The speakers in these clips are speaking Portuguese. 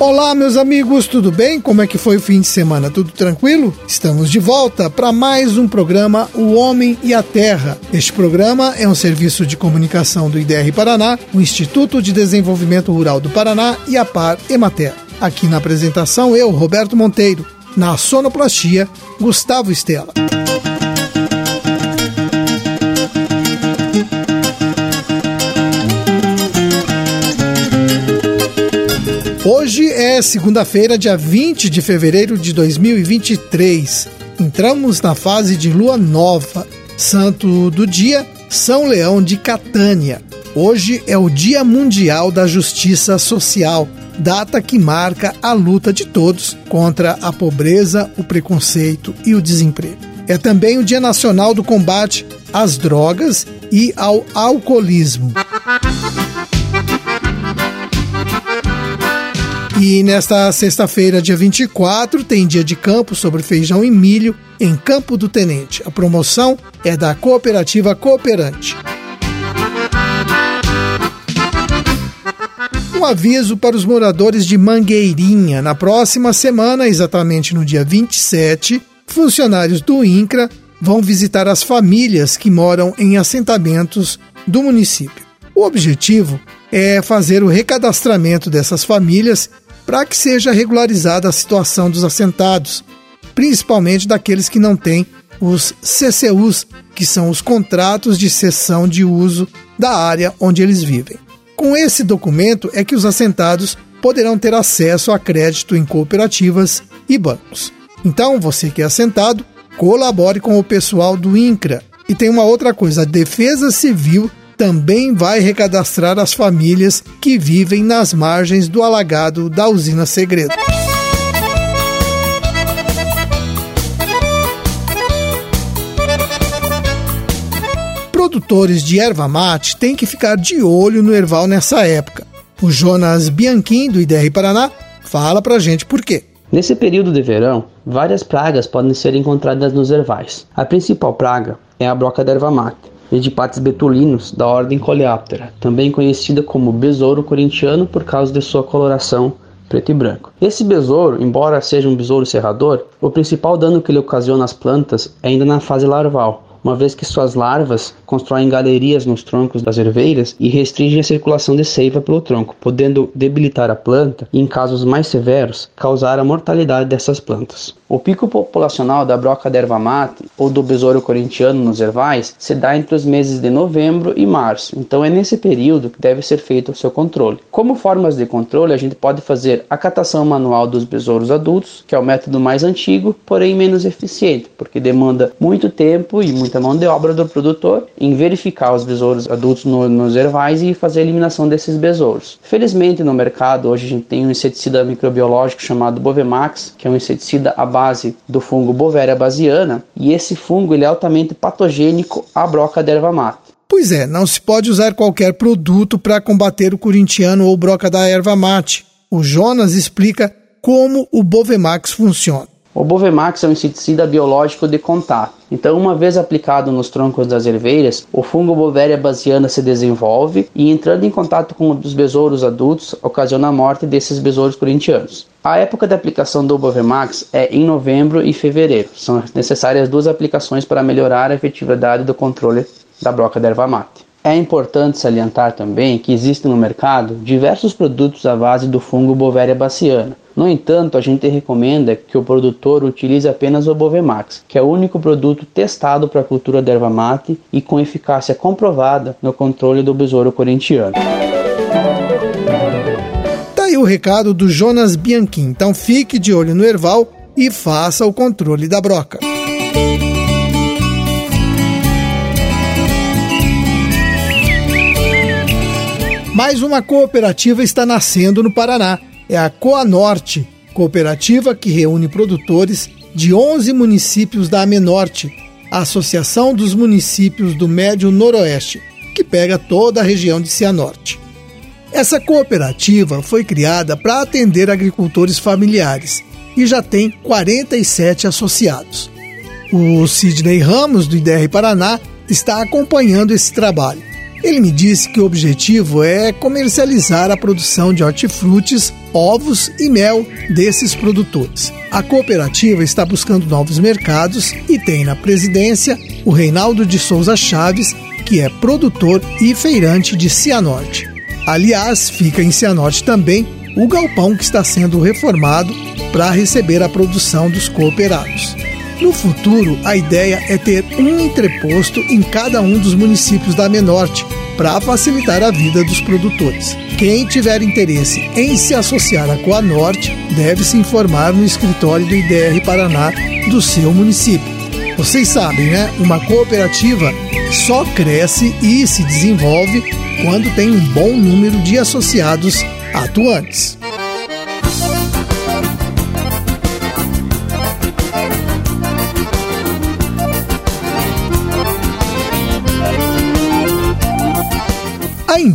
Olá, meus amigos, tudo bem? Como é que foi o fim de semana? Tudo tranquilo? Estamos de volta para mais um programa O Homem e a Terra. Este programa é um serviço de comunicação do IDR Paraná, o Instituto de Desenvolvimento Rural do Paraná e a Par Emater. Aqui na apresentação, eu, Roberto Monteiro. Na sonoplastia, Gustavo Estela. Hoje é segunda-feira, dia 20 de fevereiro de 2023. Entramos na fase de lua nova. Santo do dia, São Leão de Catânia. Hoje é o Dia Mundial da Justiça Social, data que marca a luta de todos contra a pobreza, o preconceito e o desemprego. É também o Dia Nacional do Combate às Drogas e ao Alcoolismo. E nesta sexta-feira, dia 24, tem dia de campo sobre feijão e milho em Campo do Tenente. A promoção é da Cooperativa Cooperante. Um aviso para os moradores de Mangueirinha. Na próxima semana, exatamente no dia 27, funcionários do INCRA vão visitar as famílias que moram em assentamentos do município. O objetivo é fazer o recadastramento dessas famílias para que seja regularizada a situação dos assentados, principalmente daqueles que não têm os CCUs, que são os contratos de cessão de uso da área onde eles vivem. Com esse documento é que os assentados poderão ter acesso a crédito em cooperativas e bancos. Então, você que é assentado, colabore com o pessoal do INCRA. E tem uma outra coisa: a Defesa Civil também vai recadastrar as famílias que vivem nas margens do alagado da usina Segredo. Produtores de erva mate têm que ficar de olho no erval nessa época. O Jonas Bianchim, do IDR Paraná, fala pra gente por quê. Nesse período de verão, várias pragas podem ser encontradas nos ervais. A principal praga é a broca da erva mate Edipates betulinos da ordem Coleoptera, também conhecida como besouro corintiano por causa de sua coloração preto e branco. Esse besouro, embora seja um besouro serrador, o principal dano que ele ocasiona às plantas é ainda na fase larval, uma vez que suas larvas constroem galerias nos troncos das erveiras e restringem a circulação de seiva pelo tronco, podendo debilitar a planta e, em casos mais severos, causar a mortalidade dessas plantas. O pico populacional da broca da erva mate ou do besouro corintiano nos ervais se dá entre os meses de novembro e março, então é nesse período que deve ser feito o seu controle. Como formas de controle, a gente pode fazer a catação manual dos besouros adultos, que é o método mais antigo, porém menos eficiente, porque demanda muito tempo e muita mão de obra do produtor em verificar os besouros adultos no, nos ervais e fazer a eliminação desses besouros. Felizmente no mercado hoje a gente tem um inseticida microbiológico chamado Bovemax, que é um inseticida à base do fungo Bovéria basiana, e esse fungo ele é altamente patogênico à broca da erva mate. Pois é, não se pode usar qualquer produto para combater o corintiano ou broca da erva mate. O Jonas explica como o Bovemax funciona. O Bovemax é um inseticida biológico de contato. Então, uma vez aplicado nos troncos das erveiras, o fungo Bovéria basiana se desenvolve e, entrando em contato com os besouros adultos, ocasiona a morte desses besouros corintianos. A época de aplicação do Bovemax é em novembro e fevereiro. São necessárias duas aplicações para melhorar a efetividade do controle da broca da erva mate. É importante salientar também que existem no mercado diversos produtos à base do fungo Bovéria baciana. No entanto, a gente recomenda que o produtor utilize apenas o Bovemax, que é o único produto testado para a cultura da erva mate e com eficácia comprovada no controle do besouro corintiano. Tá aí o recado do Jonas Bianchim. Então fique de olho no erval e faça o controle da broca. Mais uma cooperativa está nascendo no Paraná. É a Coanorte, cooperativa que reúne produtores de 11 municípios da Amenorte, a Associação dos Municípios do Médio Noroeste, que pega toda a região de Cianorte. Essa cooperativa foi criada para atender agricultores familiares e já tem 47 associados. O Sidney Ramos, do IDR Paraná, está acompanhando esse trabalho. Ele me disse que o objetivo é comercializar a produção de hortifrutis, ovos e mel desses produtores. A cooperativa está buscando novos mercados e tem na presidência o Reinaldo de Souza Chaves, que é produtor e feirante de Cianorte. Aliás, fica em Cianorte também o galpão que está sendo reformado para receber a produção dos cooperados. No futuro, a ideia é ter um entreposto em cada um dos municípios da Menorte para facilitar a vida dos produtores. Quem tiver interesse em se associar à Coanorte deve se informar no escritório do IDR Paraná do seu município. Vocês sabem, né? Uma cooperativa só cresce e se desenvolve quando tem um bom número de associados atuantes.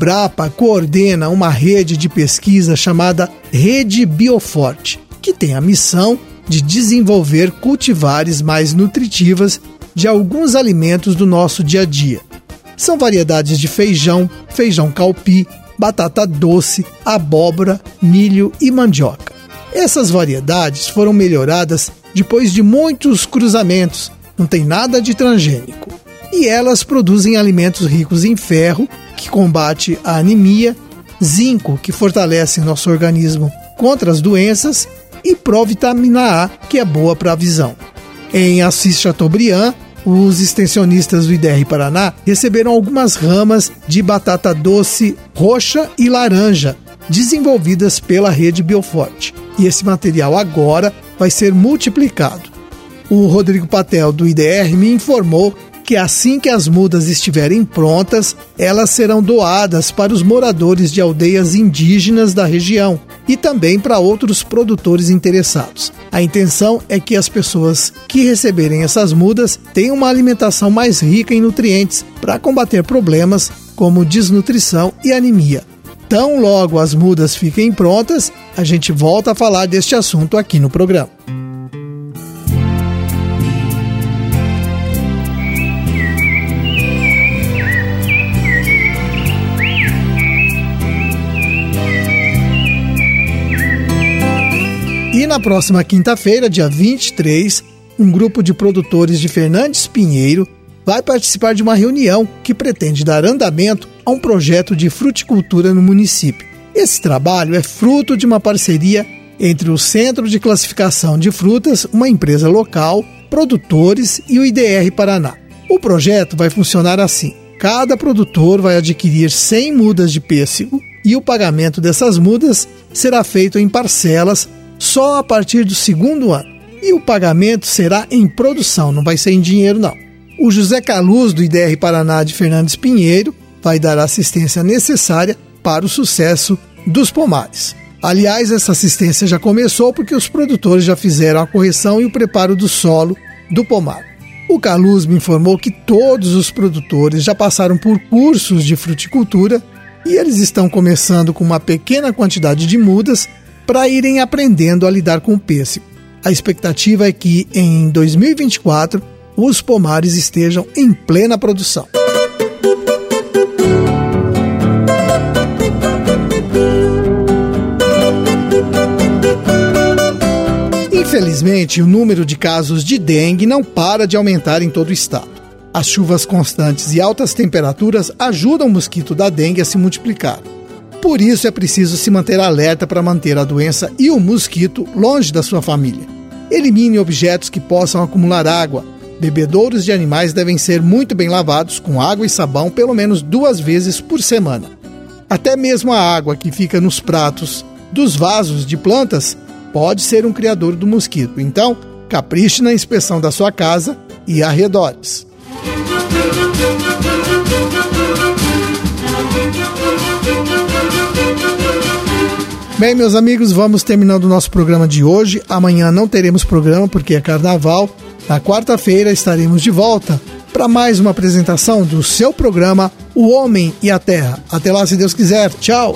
Embrapa coordena uma rede de pesquisa chamada Rede Bioforte, que tem a missão de desenvolver cultivares mais nutritivas de alguns alimentos do nosso dia a dia. São variedades de feijão, feijão calpi, batata doce, abóbora, milho e mandioca. Essas variedades foram melhoradas depois de muitos cruzamentos, não tem nada de transgênico. E elas produzem alimentos ricos em ferro, que combate a anemia, zinco, que fortalece nosso organismo contra as doenças, e provitamina A, que é boa para a visão. Em Assis Chateaubriand, os extensionistas do IDR Paraná receberam algumas ramas de batata doce roxa e laranja, desenvolvidas pela rede Bioforte. E esse material agora vai ser multiplicado. O Rodrigo Patel, do IDR, me informou que assim que as mudas estiverem prontas, elas serão doadas para os moradores de aldeias indígenas da região e também para outros produtores interessados. A intenção é que as pessoas que receberem essas mudas tenham uma alimentação mais rica em nutrientes para combater problemas como desnutrição e anemia. Tão logo as mudas fiquem prontas, a gente volta a falar deste assunto aqui no programa. Na próxima quinta-feira, dia 23, um grupo de produtores de Fernandes Pinheiro vai participar de uma reunião que pretende dar andamento a um projeto de fruticultura no município. Esse trabalho é fruto de uma parceria entre o Centro de Classificação de Frutas, uma empresa local, produtores e o IDR Paraná. O projeto vai funcionar assim: cada produtor vai adquirir 100 mudas de pêssego e o pagamento dessas mudas será feito em parcelas só a partir do segundo ano. E o pagamento será em produção, não vai ser em dinheiro, não. O José Caluz, do IDR Paraná de Fernandes Pinheiro, vai dar a assistência necessária para o sucesso dos pomares. Aliás, essa assistência já começou porque os produtores já fizeram a correção e o preparo do solo do pomar. O Caluz me informou que todos os produtores já passaram por cursos de fruticultura e eles estão começando com uma pequena quantidade de mudas para irem aprendendo a lidar com o pêssego. A expectativa é que em 2024 os pomares estejam em plena produção. Infelizmente, o número de casos de dengue não para de aumentar em todo o estado. As chuvas constantes e altas temperaturas ajudam o mosquito da dengue a se multiplicar. Por isso é preciso se manter alerta para manter a doença e o mosquito longe da sua família. Elimine objetos que possam acumular água. Bebedouros de animais devem ser muito bem lavados com água e sabão pelo menos duas vezes por semana. Até mesmo a água que fica nos pratos dos vasos de plantas pode ser um criador do mosquito. Então, capriche na inspeção da sua casa e arredores. Bem, meus amigos, vamos terminando o nosso programa de hoje. Amanhã não teremos programa porque é carnaval. Na quarta-feira estaremos de volta para mais uma apresentação do seu programa O Homem e a Terra. Até lá, se Deus quiser. Tchau!